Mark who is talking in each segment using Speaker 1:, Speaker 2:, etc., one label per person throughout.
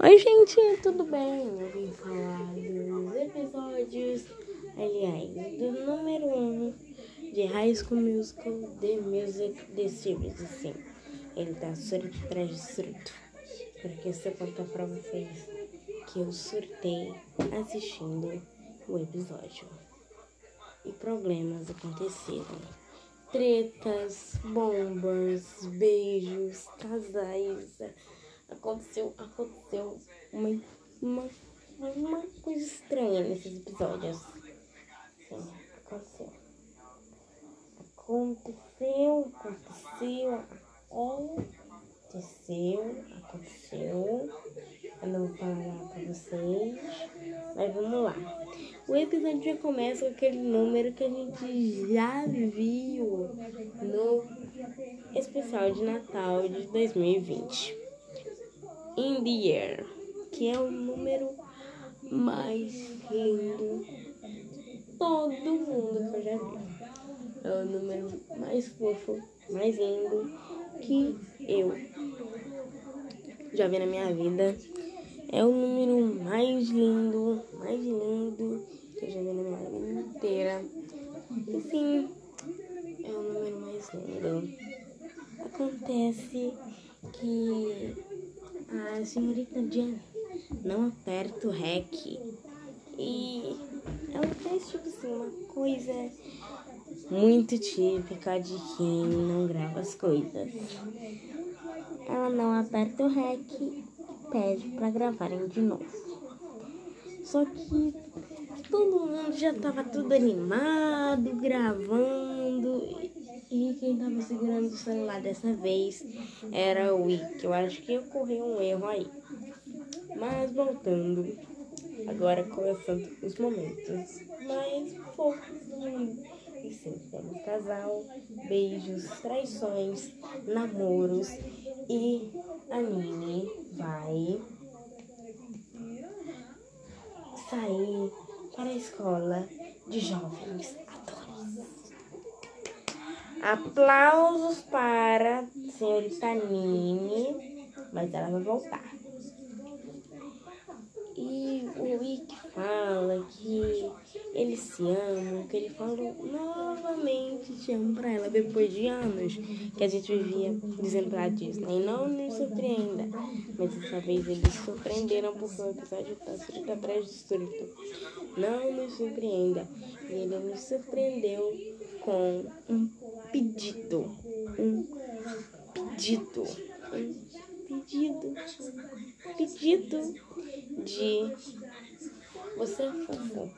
Speaker 1: Oi, gente, tudo bem? Eu vim falar dos episódios, aliás, do número 1 um de High School Musical, The Music, The Series, assim. Ele tá surto atrás de surto. Porque se eu contar pra vocês que eu surtei assistindo o episódio. E problemas aconteceram. Tretas, bombas, beijos, casais aconteceu, aconteceu uma, uma, uma coisa estranha nesses episódios. Sim, aconteceu. Aconteceu, aconteceu, aconteceu, aconteceu. Eu não vou falar pra vocês, mas vamos lá. O episódio já começa com aquele número que a gente já viu no especial de Natal de 2020 in the Air, que é o número mais lindo todo mundo que eu já vi. É o número mais fofo, mais lindo que eu já vi na minha vida. É o número mais lindo, mais lindo que eu já vi na minha vida inteira. E sim, é o número mais lindo. Acontece que a senhorita Jen não aperta o REC. E ela faz, tipo assim, uma coisa muito típica de quem não grava as coisas. Ela não aperta o REC e pede para gravarem de novo. Só que todo mundo já tava tudo animado, gravando. E quem tava segurando o celular dessa vez era o Wick. Eu acho que ocorreu um erro aí. Mas voltando, agora começando os momentos mais fofos. E sim, temos casal, beijos, traições, namoros e a Nini vai sair para a escola de jovens Aplausos para a senhorita Nini, mas ela vai voltar. E o Wick fala que eles se amam, que ele falou novamente te amo pra ela depois de anos que a gente vivia dizendo pra Disney. Não nos surpreenda. Mas dessa vez eles surpreenderam porque o episódio tá surto atrás de surto. Não nos surpreenda. E ele nos surpreendeu com um pedido. Um pedido. Um pedido. Pedido de você é fofo.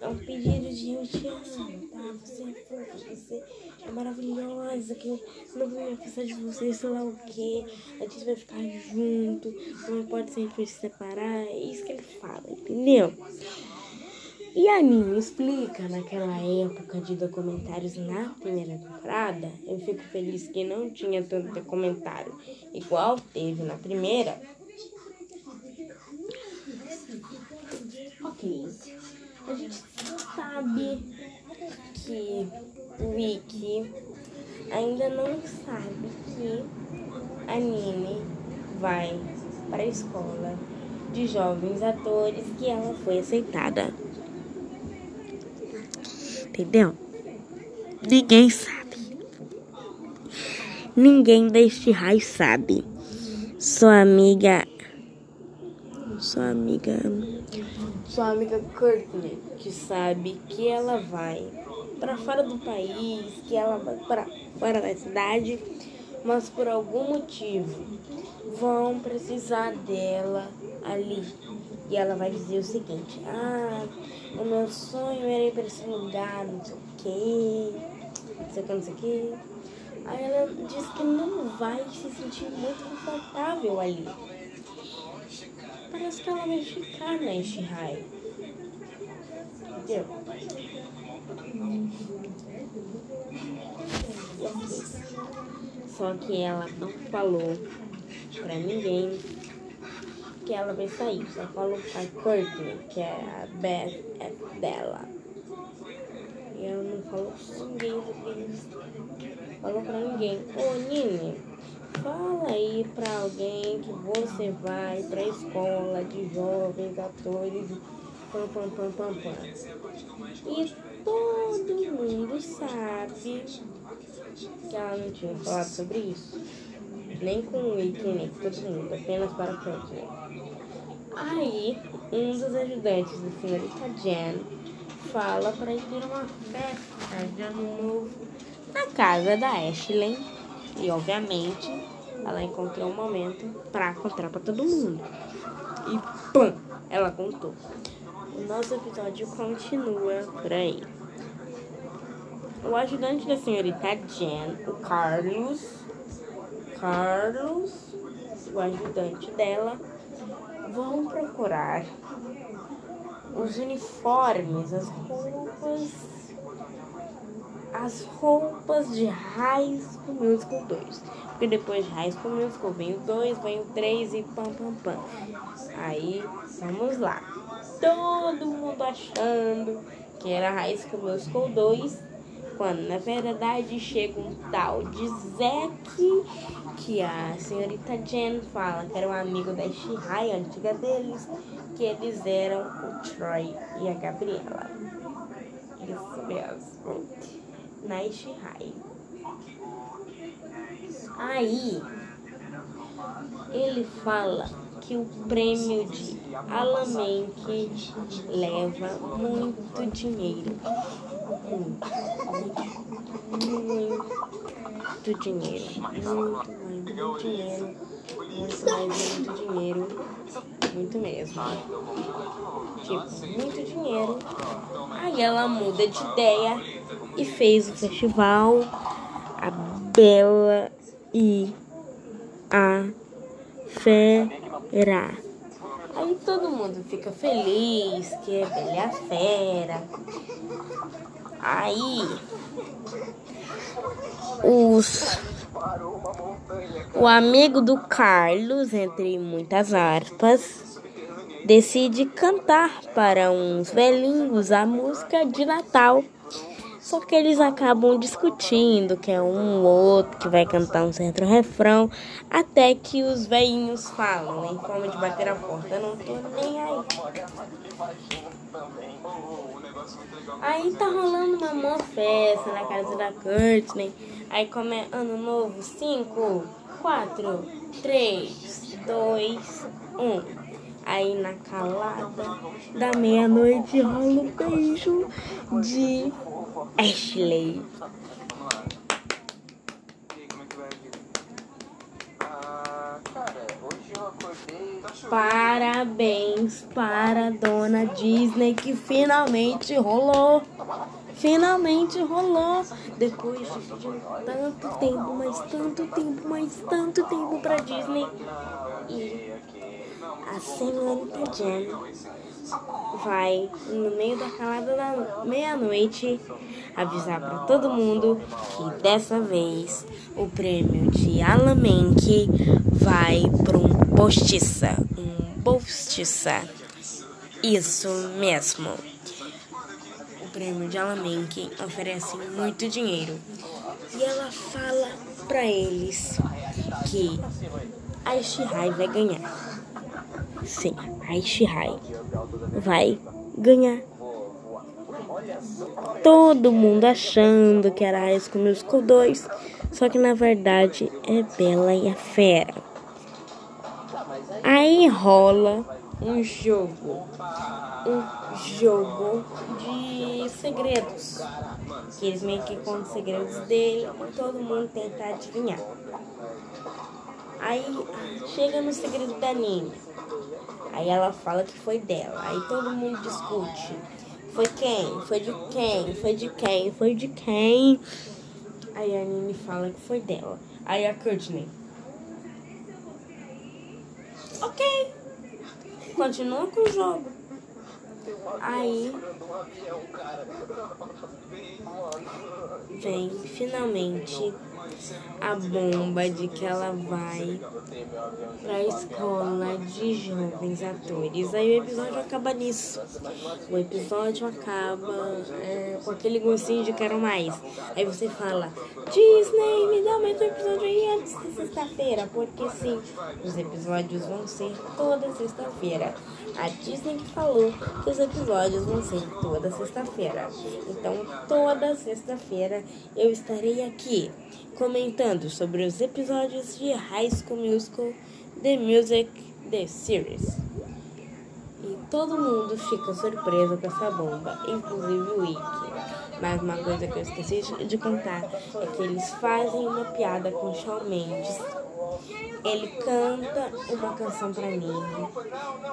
Speaker 1: É um pedido de eu te amo, tá? Você é fofo, você é maravilhosa, que eu não vou me afastar de você, sei lá o que. A gente vai ficar junto, não pode ser a gente se separar. É isso que ele fala, entendeu? E a Nini explica naquela época de documentários na primeira temporada. Eu fico feliz que não tinha tanto comentário igual teve na primeira. Ok. A gente sabe que o Wiki ainda não sabe que a Nini vai para a escola de jovens atores que ela foi aceitada. Entendeu? Ninguém sabe. Ninguém deste raio sabe. Sua amiga. Sua amiga. Sua amiga Courtney, que sabe que ela vai para fora do país, que ela vai para fora da cidade, mas por algum motivo vão precisar dela ali. E ela vai dizer o seguinte: Ah, o meu sonho era ir para esse lugar, não sei o que, não sei o que, não sei o que. Aí ela diz que não vai se sentir muito confortável ali. Parece que ela vai ficar neste raio. Entendeu? Só que ela não falou pra ninguém que ela vai sair. Só falou pra Courtney, que é a Beth é dela. E ela não falou pra ninguém isso. Falou pra ninguém. Ô, Nini, Fala aí pra alguém que você vai pra escola de jovens atores. Pam, pam, pam, pam, pam. E todo mundo sabe que ela não tinha falado sobre isso. Nem com o com todo mundo, apenas para Courtney. Aí, um dos ajudantes da senhorita Jen fala para ir ter uma festa de ano novo na casa da Ashley. E, obviamente, ela encontrou um momento para contar para todo mundo. E, pum, ela contou. O nosso episódio continua por aí. O ajudante da senhorita Jen, o Carlos, Carlos, o ajudante dela, vão procurar os uniformes, as roupas, as roupas de High School Musical 2. Porque depois de High School Musical vem o 2, vem o 3 e pam pam pam. Aí, vamos lá. Todo mundo achando que era High School Musical 2 quando na verdade chega um tal de Zack, que a senhorita Jen fala que era um amigo da Shihai, antiga deles, que eles eram o Troy e a Gabriela. Isso mesmo. Na Shihai. Aí, ele fala que o prêmio de Alamenque leva muito dinheiro. Muito, dinheiro. Muito, muito dinheiro. Muito mais, muito dinheiro. Muito mesmo. Tipo, muito dinheiro. Aí ela muda de ideia e fez o festival A Bela e a Fera. Todo mundo fica feliz que é Bela Fera. Aí os o amigo do Carlos, entre muitas aspas, decide cantar para uns velhinhos a música de Natal. Só que eles acabam discutindo que é um ou outro que vai cantar um certo refrão, até que os velhinhos falam em forma de bater a porta. Eu não tô nem aí. Aí tá rolando uma mó festa na casa da Courtney. Aí como é ano novo, 5, 4, 3, 2, 1. Aí na calada da meia-noite rola um beijo de Ashley. Parabéns para a dona Disney que finalmente rolou. Finalmente rolou. Depois de tanto tempo, mas tanto tempo, mas tanto tempo para Disney. E a senhorita Jen vai no meio da calada da meia-noite avisar para todo mundo que dessa vez o prêmio de Alan vai para um postiça, um postiça. Isso mesmo. O prêmio de Alan oferece muito dinheiro e ela fala para eles que a Ishihai vai ganhar. Sim, a Ishihai vai ganhar. Todo mundo achando que era High School Musical 2, só que na verdade é Bela e a Fera. Aí rola um jogo, um jogo de segredos, que eles meio que contam segredos dele e todo mundo tenta adivinhar. Aí chega no segredo da Nina. Aí ela fala que foi dela. Aí todo mundo discute. Foi quem? Foi de quem? Foi de quem? Foi de quem? Aí a Nini fala que foi dela. Aí a Courtney. Ok. Continua com o jogo. Aí vem finalmente a bomba de que ela vai pra escola de jovens atores. Aí o episódio acaba nisso. O episódio acaba é, com aquele gostinho de quero mais. Aí você fala, Disney, me dá mais um episódio aí antes de sexta-feira. Porque sim, os episódios vão ser toda sexta-feira. A Disney que falou que os episódios vão ser toda sexta-feira. Então, toda sexta-feira eu estarei aqui comentando sobre os episódios de High School Musical, The Music, The Series. E todo mundo fica surpreso com essa bomba, inclusive o Wiki. Mas uma coisa que eu esqueci de contar é que eles fazem uma piada com Shawn Mendes. Ele canta uma canção pra mim,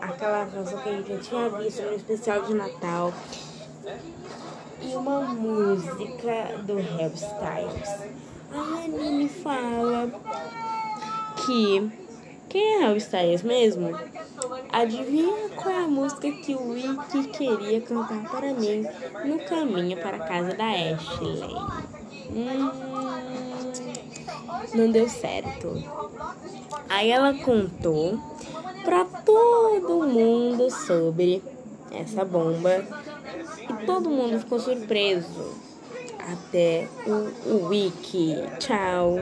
Speaker 1: aquela canção que a gente já tinha visto no especial de Natal, e uma música do Harry Styles. A Anime fala que quem é Harry Styles mesmo? Adivinha qual é a música que o Wiki queria cantar para mim no caminho para a casa da Ashley? Hum, não deu certo. Aí ela contou para todo mundo sobre essa bomba e todo mundo ficou surpreso até o, o wiki. Tchau.